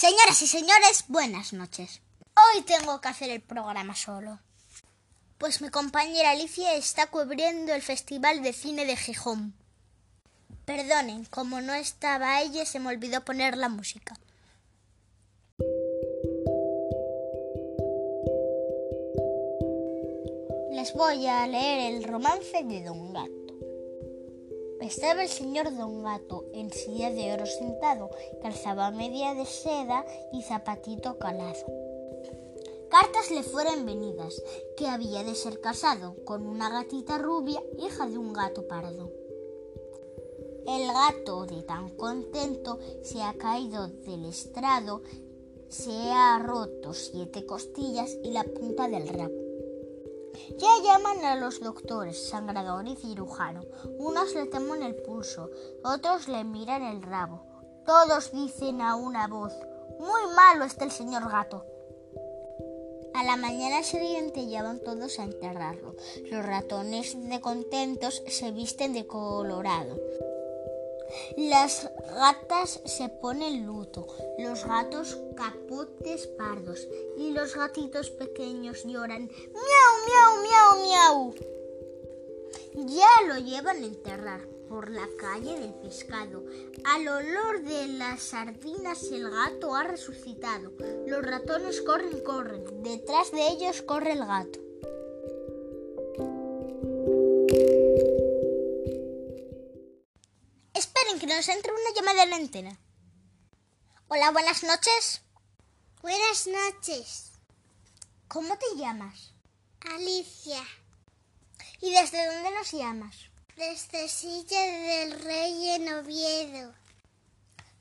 Señoras y señores, buenas noches. Hoy tengo que hacer el programa solo. Pues mi compañera Alicia está cubriendo el Festival de Cine de Gijón. Perdonen, como no estaba ella, se me olvidó poner la música. Les voy a leer el romance de Don. Estaba el señor Don Gato en silla de oro sentado, calzaba media de seda y zapatito calado. Cartas le fueron venidas, que había de ser casado con una gatita rubia, hija de un gato pardo. El gato, de tan contento, se ha caído del estrado, se ha roto siete costillas y la punta del rabo. Ya llaman a los doctores, sangrador y cirujano. Unos le temen el pulso, otros le miran el rabo. Todos dicen a una voz, muy malo está el señor gato. A la mañana siguiente ya van todos a enterrarlo. Los ratones de contentos se visten de colorado. Las gatas se ponen luto, los gatos capotes pardos y los gatitos pequeños lloran miau, miau, miau, miau. Ya lo llevan a enterrar por la calle del pescado. Al olor de las sardinas el gato ha resucitado. Los ratones corren, corren. Detrás de ellos corre el gato. Que nos entre una llamada de la antena. Hola, buenas noches. Buenas noches. ¿Cómo te llamas? Alicia. ¿Y desde dónde nos llamas? Desde Silla del Rey en Oviedo.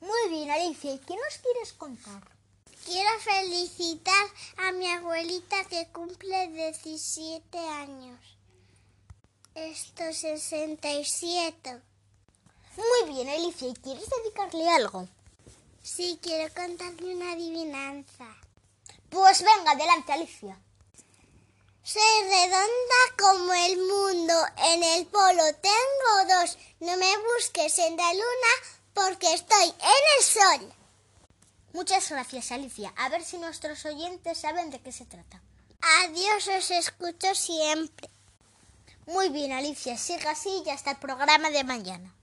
Muy bien, Alicia. ¿Y qué nos quieres contar? Quiero felicitar a mi abuelita que cumple 17 años. Esto 67. Muy bien, Alicia. ¿Y quieres dedicarle algo? Sí, quiero contarle una adivinanza. Pues venga, adelante, Alicia. Soy redonda como el mundo. En el polo tengo dos. No me busques en la luna porque estoy en el sol. Muchas gracias, Alicia. A ver si nuestros oyentes saben de qué se trata. Adiós, os escucho siempre. Muy bien, Alicia. Siga así y hasta el programa de mañana.